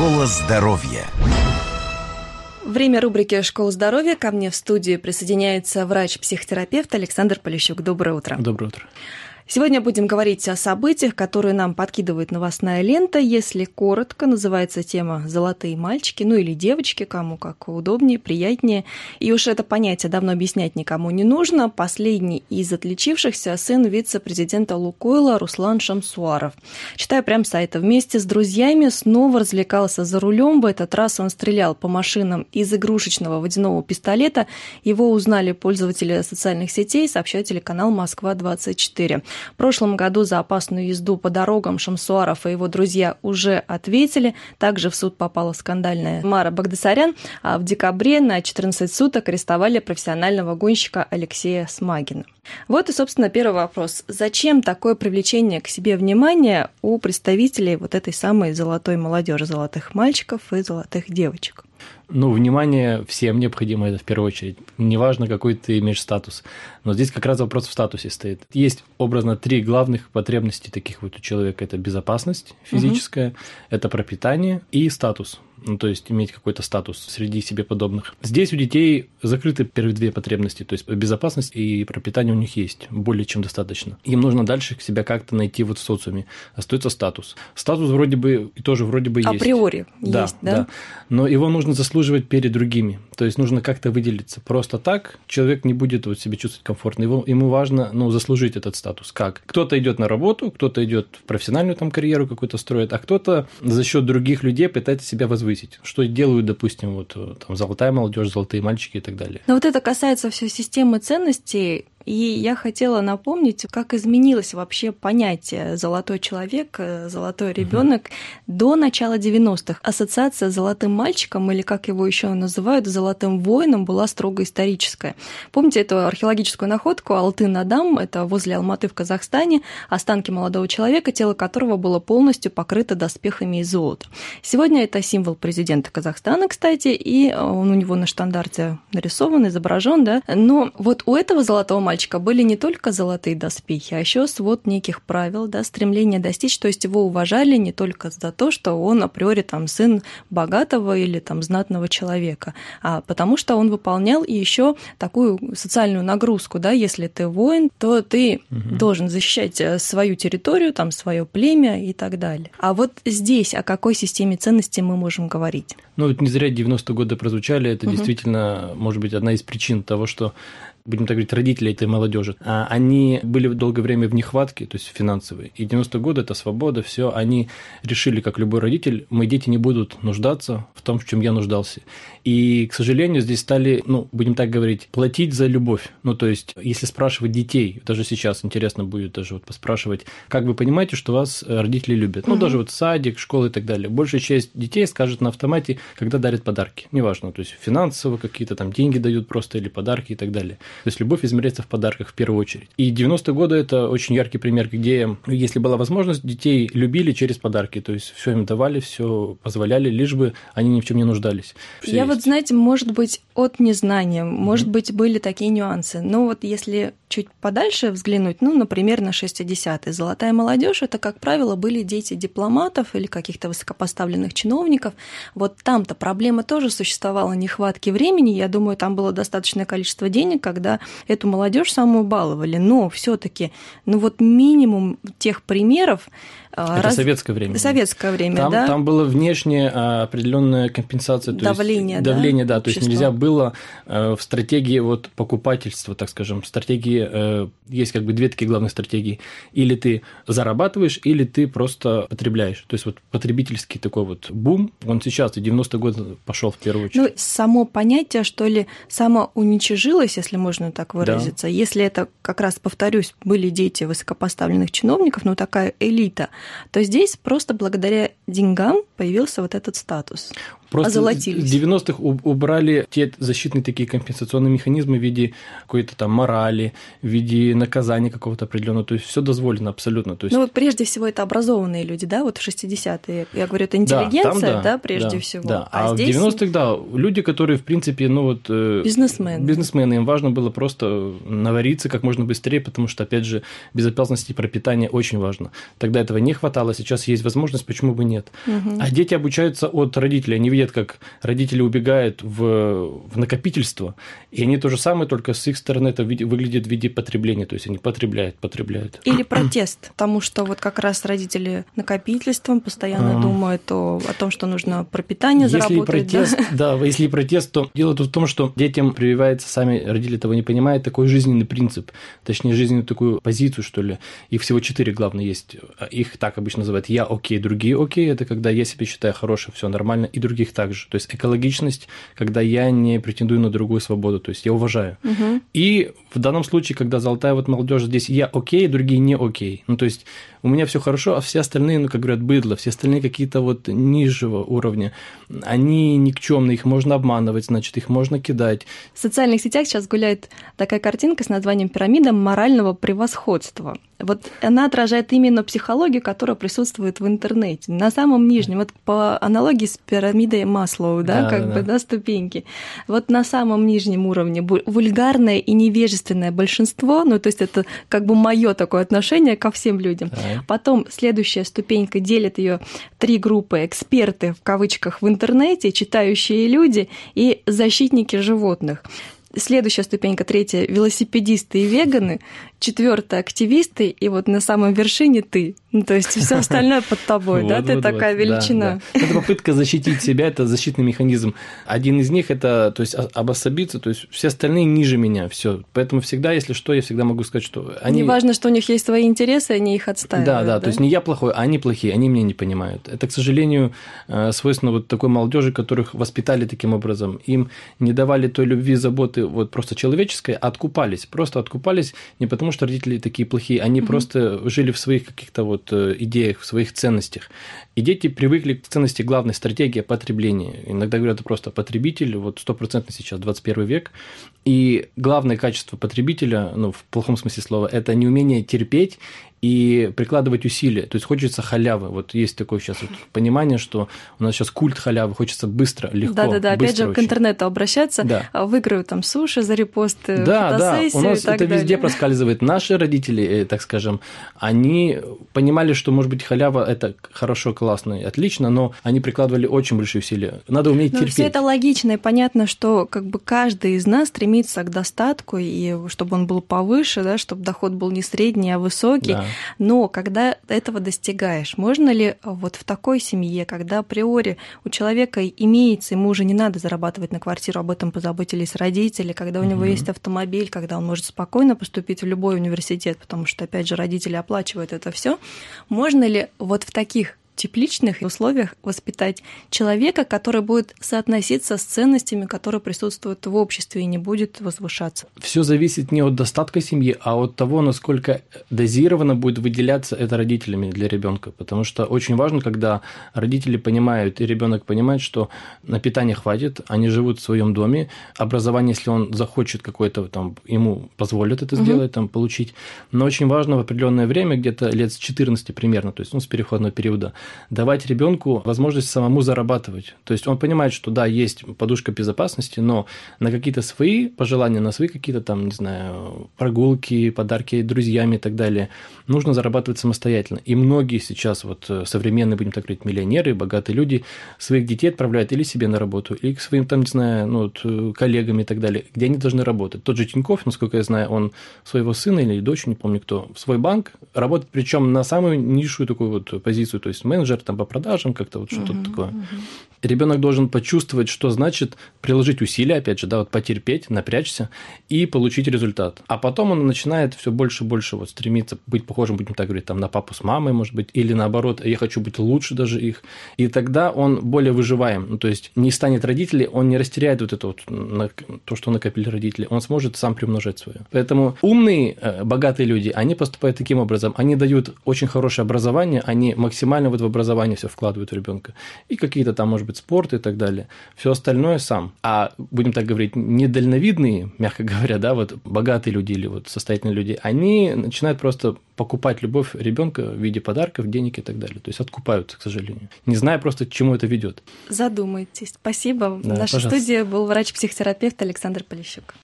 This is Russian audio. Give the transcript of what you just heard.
Школа здоровья. Время рубрики «Школа здоровья». Ко мне в студию присоединяется врач-психотерапевт Александр Полищук. Доброе утро. Доброе утро. Сегодня будем говорить о событиях, которые нам подкидывает новостная лента. Если коротко, называется тема «Золотые мальчики», ну или «Девочки», кому как удобнее, приятнее. И уж это понятие давно объяснять никому не нужно. Последний из отличившихся – сын вице-президента Лукойла Руслан Шамсуаров. Читая прям сайта, вместе с друзьями снова развлекался за рулем. В этот раз он стрелял по машинам из игрушечного водяного пистолета. Его узнали пользователи социальных сетей, сообщает телеканал «Москва-24». В прошлом году за опасную езду по дорогам Шамсуаров и его друзья уже ответили. Также в суд попала скандальная Мара Багдасарян, а в декабре на 14 суток арестовали профессионального гонщика Алексея Смагина. Вот и, собственно, первый вопрос. Зачем такое привлечение к себе внимания у представителей вот этой самой золотой молодежи, золотых мальчиков и золотых девочек? Ну, внимание всем необходимо это в первую очередь. Неважно, какой ты имеешь статус. Но здесь как раз вопрос в статусе стоит. Есть образно три главных потребности таких вот у человека. Это безопасность физическая, угу. это пропитание и статус ну, то есть иметь какой-то статус среди себе подобных. Здесь у детей закрыты первые две потребности, то есть безопасность и пропитание у них есть, более чем достаточно. Им нужно дальше себя как-то найти вот в социуме. Остается статус. Статус вроде бы и тоже вроде бы есть. Априори да, есть, да? да? Но его нужно заслуживать перед другими. То есть нужно как-то выделиться. Просто так человек не будет вот себя чувствовать комфортно. Его, ему важно ну, заслужить этот статус. Как? Кто-то идет на работу, кто-то идет в профессиональную там карьеру какую-то строит, а кто-то за счет других людей пытается себя возвысить. Что делают, допустим, вот там золотая молодежь, золотые мальчики и так далее. Но вот это касается всей системы ценностей и я хотела напомнить, как изменилось вообще понятие золотой человек, э, золотой ребенок угу. до начала 90-х. Ассоциация с золотым мальчиком, или как его еще называют, золотым воином, была строго историческая. Помните эту археологическую находку Алтын-Адам, это возле Алматы в Казахстане, останки молодого человека, тело которого было полностью покрыто доспехами из золота. Сегодня это символ президента Казахстана, кстати, и он у него на штандарте нарисован, изображен, да. Но вот у этого золотого мальчика были не только золотые доспехи, а еще свод неких правил, да, стремление достичь, то есть его уважали не только за то, что он априори там сын богатого или там знатного человека, а потому что он выполнял еще такую социальную нагрузку, да, если ты воин, то ты угу. должен защищать э, свою территорию, там свое племя и так далее. А вот здесь о какой системе ценностей мы можем говорить? Ну, вот не зря 90-е годы прозвучали, это угу. действительно, может быть, одна из причин того, что будем так говорить, родители этой молодежи, а они были долгое время в нехватке, то есть финансовой. И 90-е годы – это свобода, все. Они решили, как любой родитель, мои дети не будут нуждаться в том, в чем я нуждался. И, к сожалению, здесь стали, ну, будем так говорить, платить за любовь. Ну, то есть, если спрашивать детей, даже сейчас интересно будет даже вот поспрашивать, как вы понимаете, что вас э, родители любят? Ну, угу. даже вот садик, школа и так далее. Большая часть детей скажет на автомате, когда дарят подарки. Неважно, то есть финансово какие-то там деньги дают просто или подарки и так далее. То есть любовь измеряется в подарках в первую очередь. И 90-е годы это очень яркий пример, где, если была возможность, детей любили через подарки. То есть все им давали, все позволяли, лишь бы они ни в чем не нуждались. Все Я есть. вот, знаете, может быть, от незнания, mm-hmm. может быть, были такие нюансы. Но вот если чуть подальше взглянуть, ну, например, на 60-е. Золотая молодежь это, как правило, были дети дипломатов или каких-то высокопоставленных чиновников. Вот там-то проблема тоже существовала нехватки времени. Я думаю, там было достаточное количество денег, когда эту молодежь самую баловали. Но все-таки, ну вот минимум тех примеров, а, Это раз... советское время. Советское время, там, да. Там была внешняя а, определенная компенсация. давление, есть, давление, да. да то есть нельзя было э, в стратегии вот покупательства, так скажем, стратегии, э, есть как бы две такие главные стратегии. Или ты зарабатываешь, или ты просто потребляешь. То есть вот потребительский такой вот бум, он сейчас, и 90-й год пошел в первую очередь. Ну, само понятие, что ли, самоуничажилось, если можно так выразиться. Да. Если это, как раз повторюсь, были дети высокопоставленных чиновников, ну, такая элита, то здесь просто благодаря деньгам появился вот этот статус. Просто озолотились. В 90-х убрали те защитные такие компенсационные механизмы в виде какой-то там морали, в виде наказания какого-то определенного. То есть все дозволено абсолютно. То есть... Ну вот прежде всего это образованные люди, да, вот в 60-е. Я говорю, это интеллигенция, да, там, да, да прежде да, всего. Да. А, а здесь... в 90-х, да, люди, которые, в принципе, ну вот... Э, бизнесмены. Бизнесмены. Им важно было просто навариться как можно быстрее, потому что, опять же, безопасность и пропитание очень важно. Тогда этого не хватало, сейчас есть возможность, почему бы нет. Угу. А дети обучаются от родителей. Они видят, как родители убегают в, в накопительство, и они то же самое, только с их стороны это выглядит в виде потребления. То есть они потребляют, потребляют. Или протест, потому что вот как раз родители накопительством постоянно а... думают о, о том, что нужно пропитание если заработать. Протест, да? да, если протест, то дело тут в том, что детям прививается, сами родители этого не понимают, такой жизненный принцип, точнее, жизненную такую позицию, что ли. Их всего четыре, главное, есть. Их так обычно называют «я окей», «другие окей». Это когда я себя считаю хорошим, все нормально, и других также. То есть экологичность, когда я не претендую на другую свободу, то есть я уважаю. Угу. И в данном случае, когда золотая вот молодежь здесь «я окей», другие не окей. Ну, то есть у меня все хорошо, а все остальные, ну, как говорят, быдло, все остальные какие-то вот нижнего уровня, они никчемные, их можно обманывать, значит, их можно кидать. В социальных сетях сейчас гуляет такая картинка с названием «Пирамида морального превосходства». Вот она отражает именно психологию, которая присутствует в интернете. На самом нижнем, вот по аналогии с пирамидой Маслоу, да, да как да. бы, да, ступеньки. Вот на самом нижнем уровне вульгарное и невежественное большинство, ну, то есть это как бы мое такое отношение ко всем людям. Да. Потом следующая ступенька делит ее три группы эксперты в кавычках в интернете, читающие люди и защитники животных. Следующая ступенька, третья, велосипедисты и веганы, четвертая активисты, и вот на самом вершине ты. Ну, то есть все остальное под тобой, да? Ты такая величина. Это попытка защитить себя, это защитный механизм. Один из них это, то есть обособиться, то есть все остальные ниже меня, все. Поэтому всегда, если что, я всегда могу сказать, что они... Неважно, что у них есть свои интересы, они их отстаивают. Да, да, то есть не я плохой, а они плохие, они меня не понимают. Это, к сожалению, э, свойственно вот такой молодежи, которых воспитали таким образом. Им не давали той любви, заботы, вот просто человеческой откупались, просто откупались не потому, что родители такие плохие, они просто жили в своих каких-то вот э, идеях, в своих ценностях. И дети привыкли к ценности главной стратегии потребления. Иногда говорят просто потребитель, вот стопроцентно сейчас 21 век. И главное качество потребителя, ну, в плохом смысле слова, это неумение терпеть и прикладывать усилия. То есть хочется халявы. Вот есть такое сейчас вот понимание, что у нас сейчас культ халявы, хочется быстро, легко. Да-да-да, опять же, очень. к интернету обращаться, да. А, выиграю там суши за репосты, Да, да, у нас это далее. везде проскальзывает. Наши родители, э, так скажем, они понимали, что, может быть, халява – это хорошо, классно и отлично, но они прикладывали очень большие усилия. Надо уметь но терпеть. Все это логично, и понятно, что как бы каждый из нас стремится к достатку, и чтобы он был повыше, да, чтобы доход был не средний, а высокий. Да. Но когда этого достигаешь, можно ли вот в такой семье, когда априори у человека имеется, ему уже не надо зарабатывать на квартиру, об этом позаботились родители, когда у него mm-hmm. есть автомобиль, когда он может спокойно поступить в любой университет, потому что, опять же, родители оплачивают это все, можно ли вот в таких тепличных условиях воспитать человека, который будет соотноситься с ценностями, которые присутствуют в обществе и не будет возвышаться. Все зависит не от достатка семьи, а от того, насколько дозированно будет выделяться это родителями для ребенка. Потому что очень важно, когда родители понимают и ребенок понимает, что на питание хватит, они живут в своем доме, образование, если он захочет какое-то там, ему позволят это сделать, угу. там получить. Но очень важно в определенное время, где-то лет с 14 примерно, то есть ну, с переходного периода, давать ребенку возможность самому зарабатывать. То есть он понимает, что да, есть подушка безопасности, но на какие-то свои пожелания, на свои какие-то там, не знаю, прогулки, подарки друзьями и так далее, нужно зарабатывать самостоятельно. И многие сейчас вот э, современные, будем так говорить, миллионеры, богатые люди своих детей отправляют или себе на работу, или к своим там, не знаю, ну, вот, э, коллегам и так далее, где они должны работать. Тот же Тиньков, насколько я знаю, он своего сына или дочь, не помню кто, в свой банк работает, причем на самую низшую такую вот позицию, то есть менеджер там по продажам, как-то вот что-то uh-huh, такое. Uh-huh. Ребенок должен почувствовать, что значит приложить усилия, опять же, да, вот потерпеть, напрячься и получить результат. А потом он начинает все больше и больше вот стремиться быть похожим, будем так говорить, там на папу с мамой, может быть, или наоборот, я хочу быть лучше даже их. И тогда он более выживаем. Ну, то есть не станет родителей, он не растеряет вот это вот то, что накопили родители, он сможет сам приумножать свое. Поэтому умные, э, богатые люди, они поступают таким образом, они дают очень хорошее образование, они максимально вот в образование все вкладывают в ребенка. И какие-то там, может быть, спорт и так далее. Все остальное сам. А, будем так говорить, недальновидные, мягко говоря, да, вот богатые люди или вот состоятельные люди, они начинают просто покупать любовь ребенка в виде подарков, денег и так далее. То есть откупаются, к сожалению. Не зная просто, к чему это ведет. Задумайтесь. Спасибо. Да, В нашей пожалуйста. студии был врач-психотерапевт Александр Полищук.